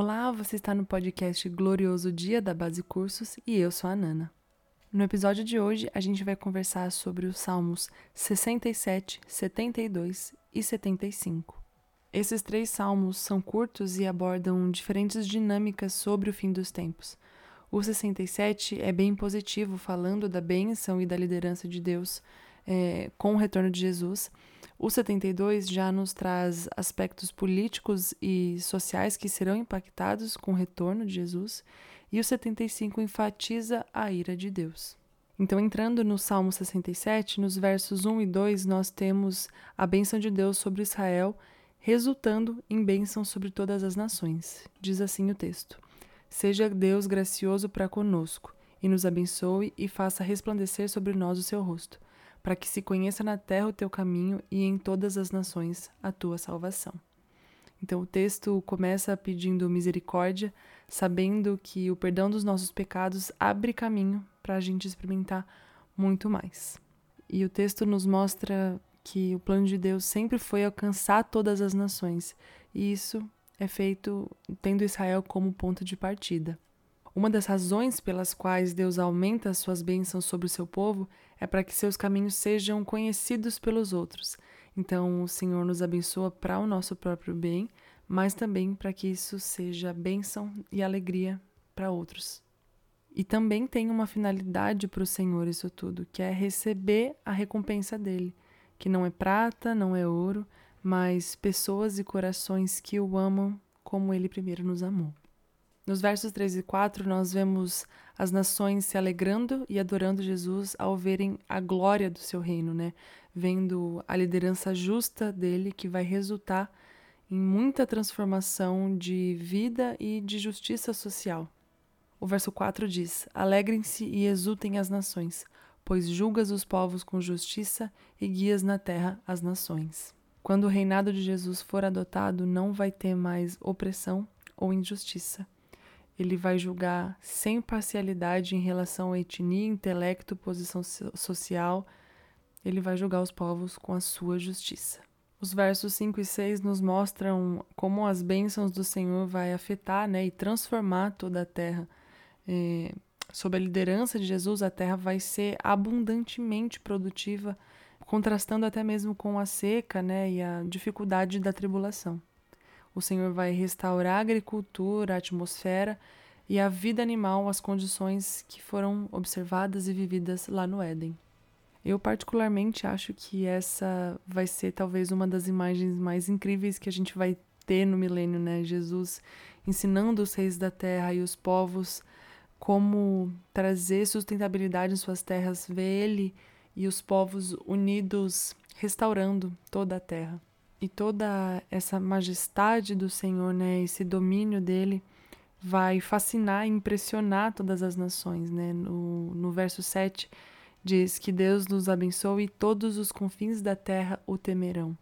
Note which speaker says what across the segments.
Speaker 1: Olá, você está no podcast Glorioso Dia da Base Cursos e eu sou a Nana. No episódio de hoje, a gente vai conversar sobre os Salmos 67, 72 e 75. Esses três salmos são curtos e abordam diferentes dinâmicas sobre o fim dos tempos. O 67 é bem positivo, falando da bênção e da liderança de Deus é, com o retorno de Jesus. O 72 já nos traz aspectos políticos e sociais que serão impactados com o retorno de Jesus, e o 75 enfatiza a ira de Deus. Então, entrando no Salmo 67, nos versos 1 e 2, nós temos a bênção de Deus sobre Israel, resultando em bênção sobre todas as nações. Diz assim o texto: Seja Deus gracioso para conosco, e nos abençoe e faça resplandecer sobre nós o seu rosto para que se conheça na terra o teu caminho e em todas as nações a tua salvação. Então o texto começa pedindo misericórdia, sabendo que o perdão dos nossos pecados abre caminho para a gente experimentar muito mais. E o texto nos mostra que o plano de Deus sempre foi alcançar todas as nações, e isso é feito tendo Israel como ponto de partida. Uma das razões pelas quais Deus aumenta as suas bênçãos sobre o seu povo é para que seus caminhos sejam conhecidos pelos outros. Então, o Senhor nos abençoa para o nosso próprio bem, mas também para que isso seja bênção e alegria para outros. E também tem uma finalidade para o Senhor isso tudo, que é receber a recompensa dele, que não é prata, não é ouro, mas pessoas e corações que o amam como ele primeiro nos amou. Nos versos 3 e 4, nós vemos as nações se alegrando e adorando Jesus ao verem a glória do seu reino, né? Vendo a liderança justa dele que vai resultar em muita transformação de vida e de justiça social. O verso 4 diz: Alegrem-se e exultem as nações, pois julgas os povos com justiça e guias na terra as nações. Quando o reinado de Jesus for adotado, não vai ter mais opressão ou injustiça ele vai julgar sem parcialidade em relação à etnia, intelecto, posição social. Ele vai julgar os povos com a sua justiça. Os versos 5 e 6 nos mostram como as bênçãos do Senhor vai afetar né, e transformar toda a terra. É, sob a liderança de Jesus, a terra vai ser abundantemente produtiva, contrastando até mesmo com a seca né, e a dificuldade da tribulação. O Senhor vai restaurar a agricultura, a atmosfera e a vida animal, as condições que foram observadas e vividas lá no Éden. Eu, particularmente, acho que essa vai ser talvez uma das imagens mais incríveis que a gente vai ter no milênio, né? Jesus ensinando os reis da terra e os povos como trazer sustentabilidade em suas terras, ver ele e os povos unidos restaurando toda a terra e toda essa majestade do Senhor, né, esse domínio dele, vai fascinar e impressionar todas as nações. Né? No, no verso 7 diz que Deus nos abençoe e todos os confins da terra o temerão.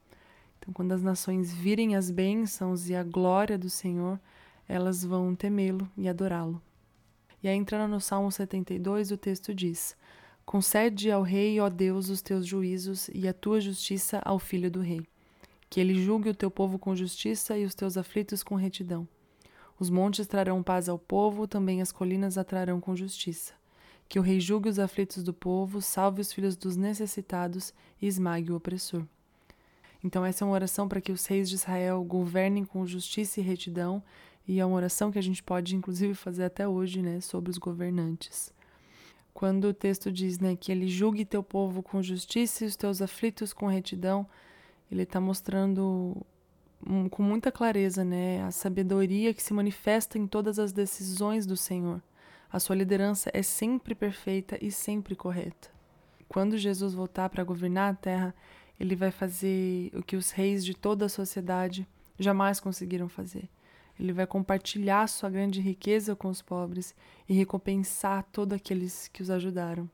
Speaker 1: Então, quando as nações virem as bênçãos e a glória do Senhor, elas vão temê-lo e adorá-lo. E aí, entrando no Salmo 72, o texto diz: Concede ao rei, ó Deus, os teus juízos e a tua justiça ao filho do rei que ele julgue o teu povo com justiça e os teus aflitos com retidão. Os montes trarão paz ao povo, também as colinas atrarão com justiça. Que o rei julgue os aflitos do povo, salve os filhos dos necessitados e esmague o opressor. Então, essa é uma oração para que os reis de Israel governem com justiça e retidão, e é uma oração que a gente pode, inclusive, fazer até hoje, né, sobre os governantes. Quando o texto diz né, que ele julgue teu povo com justiça e os teus aflitos com retidão, ele está mostrando um, com muita clareza né, a sabedoria que se manifesta em todas as decisões do Senhor. A sua liderança é sempre perfeita e sempre correta. Quando Jesus voltar para governar a terra, ele vai fazer o que os reis de toda a sociedade jamais conseguiram fazer. Ele vai compartilhar sua grande riqueza com os pobres e recompensar todos aqueles que os ajudaram.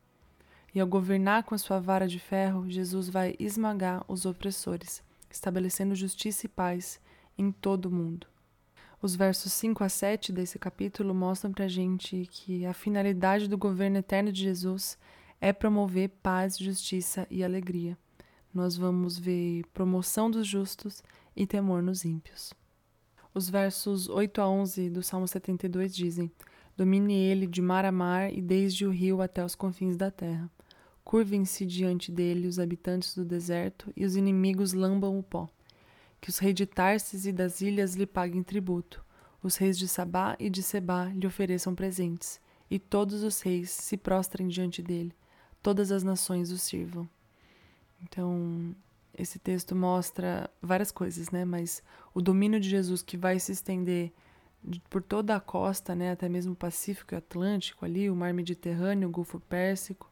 Speaker 1: E ao governar com a sua vara de ferro, Jesus vai esmagar os opressores, estabelecendo justiça e paz em todo o mundo. Os versos 5 a 7 desse capítulo mostram para a gente que a finalidade do governo eterno de Jesus é promover paz, justiça e alegria. Nós vamos ver promoção dos justos e temor nos ímpios. Os versos 8 a 11 do Salmo 72 dizem: Domine ele de mar a mar e desde o rio até os confins da terra. Curvem-se diante dele os habitantes do deserto e os inimigos lambam o pó. Que os reis de Tarsis e das ilhas lhe paguem tributo. Os reis de Sabá e de Sebá lhe ofereçam presentes, e todos os reis se prostrem diante dele. Todas as nações o sirvam. Então, esse texto mostra várias coisas, né? Mas o domínio de Jesus que vai se estender por toda a costa, né? Até mesmo o Pacífico e Atlântico ali, o Mar Mediterrâneo, o Golfo Pérsico.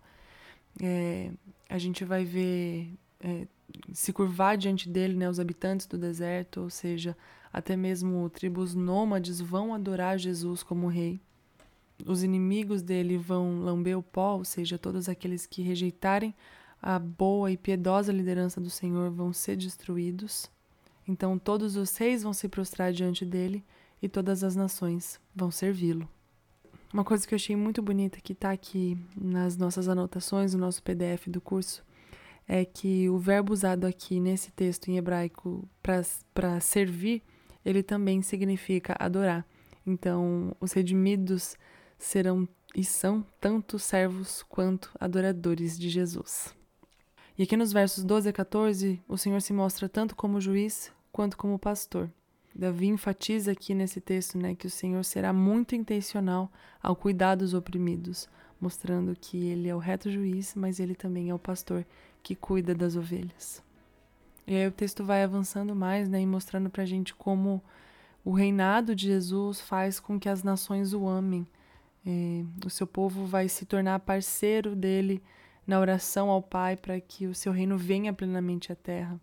Speaker 1: É, a gente vai ver é, se curvar diante dele, né? Os habitantes do deserto, ou seja, até mesmo tribos nômades vão adorar Jesus como rei. Os inimigos dele vão lamber o pó, ou seja, todos aqueles que rejeitarem a boa e piedosa liderança do Senhor vão ser destruídos. Então todos os reis vão se prostrar diante dele e todas as nações vão servi-lo. Uma coisa que eu achei muito bonita que está aqui nas nossas anotações, no nosso PDF do curso, é que o verbo usado aqui nesse texto em hebraico para servir, ele também significa adorar. Então, os redimidos serão e são tanto servos quanto adoradores de Jesus. E aqui nos versos 12 a 14, o Senhor se mostra tanto como juiz quanto como pastor. Davi enfatiza aqui nesse texto né, que o Senhor será muito intencional ao cuidar dos oprimidos, mostrando que ele é o reto juiz, mas ele também é o pastor que cuida das ovelhas. E aí o texto vai avançando mais né, e mostrando para a gente como o reinado de Jesus faz com que as nações o amem. É, o seu povo vai se tornar parceiro dele na oração ao Pai para que o seu reino venha plenamente à terra.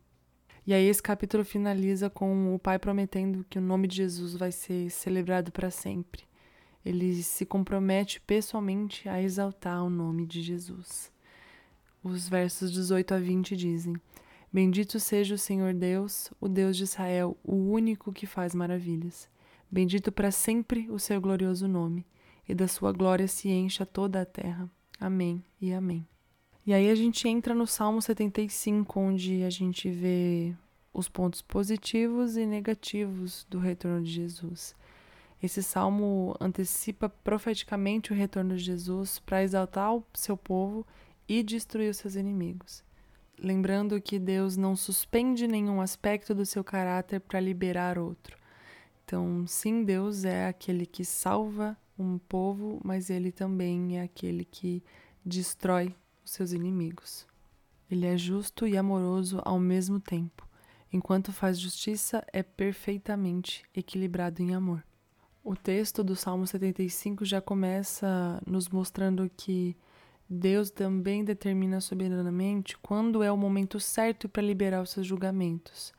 Speaker 1: E aí esse capítulo finaliza com o Pai prometendo que o nome de Jesus vai ser celebrado para sempre. Ele se compromete pessoalmente a exaltar o nome de Jesus. Os versos 18 a 20 dizem: Bendito seja o Senhor Deus, o Deus de Israel, o único que faz maravilhas. Bendito para sempre o seu glorioso nome, e da sua glória se encha toda a terra. Amém e amém. E aí a gente entra no Salmo 75, onde a gente vê os pontos positivos e negativos do retorno de Jesus. Esse salmo antecipa profeticamente o retorno de Jesus para exaltar o seu povo e destruir os seus inimigos. Lembrando que Deus não suspende nenhum aspecto do seu caráter para liberar outro. Então, sim, Deus é aquele que salva um povo, mas ele também é aquele que destrói os seus inimigos. Ele é justo e amoroso ao mesmo tempo. Enquanto faz justiça, é perfeitamente equilibrado em amor. O texto do Salmo 75 já começa nos mostrando que Deus também determina soberanamente quando é o momento certo para liberar os seus julgamentos.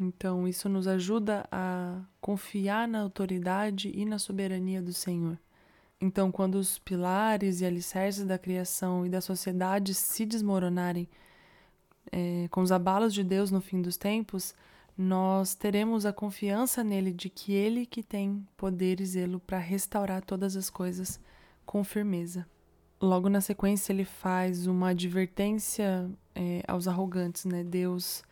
Speaker 1: Então, isso nos ajuda a confiar na autoridade e na soberania do Senhor. Então, quando os pilares e alicerces da criação e da sociedade se desmoronarem é, com os abalos de Deus no fim dos tempos, nós teremos a confiança nele de que ele que tem poder e zelo para restaurar todas as coisas com firmeza. Logo na sequência, ele faz uma advertência é, aos arrogantes, né? Deus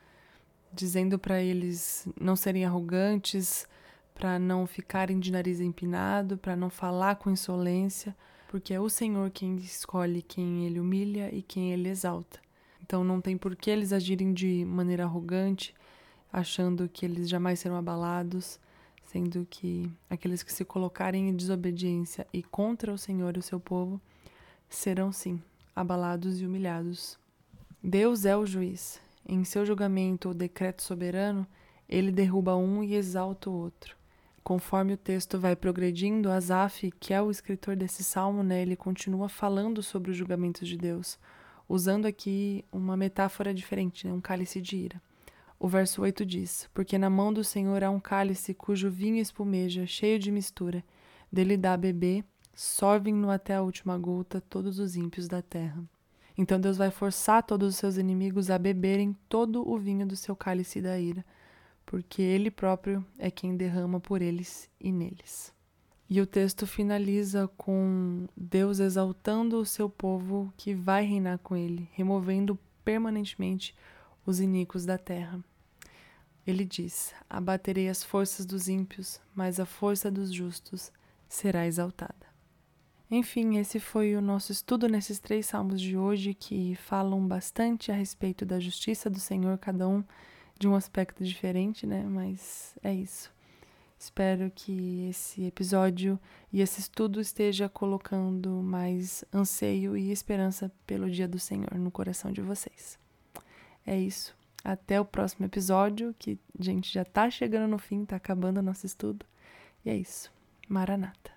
Speaker 1: dizendo para eles não serem arrogantes, para não ficarem de nariz empinado, para não falar com insolência, porque é o Senhor quem escolhe quem ele humilha e quem ele exalta. Então não tem por que eles agirem de maneira arrogante, achando que eles jamais serão abalados, sendo que aqueles que se colocarem em desobediência e contra o Senhor e o seu povo serão sim abalados e humilhados. Deus é o juiz. Em seu julgamento ou decreto soberano, ele derruba um e exalta o outro conforme o texto vai progredindo, Asaf, que é o escritor desse salmo, né, ele continua falando sobre os julgamentos de Deus, usando aqui uma metáfora diferente, né, um cálice de ira. O verso 8 diz: Porque na mão do Senhor há um cálice cujo vinho espumeja, cheio de mistura. Dele dá a beber, sorvem-no até a última gota todos os ímpios da terra. Então Deus vai forçar todos os seus inimigos a beberem todo o vinho do seu cálice da ira porque Ele próprio é quem derrama por eles e neles. E o texto finaliza com Deus exaltando o seu povo que vai reinar com ele, removendo permanentemente os iníquos da terra. Ele diz: Abaterei as forças dos ímpios, mas a força dos justos será exaltada. Enfim, esse foi o nosso estudo nesses três salmos de hoje que falam bastante a respeito da justiça do Senhor, cada um de um aspecto diferente, né? Mas é isso. Espero que esse episódio e esse estudo esteja colocando mais anseio e esperança pelo dia do Senhor no coração de vocês. É isso. Até o próximo episódio, que a gente já tá chegando no fim, tá acabando o nosso estudo. E é isso. Maranata.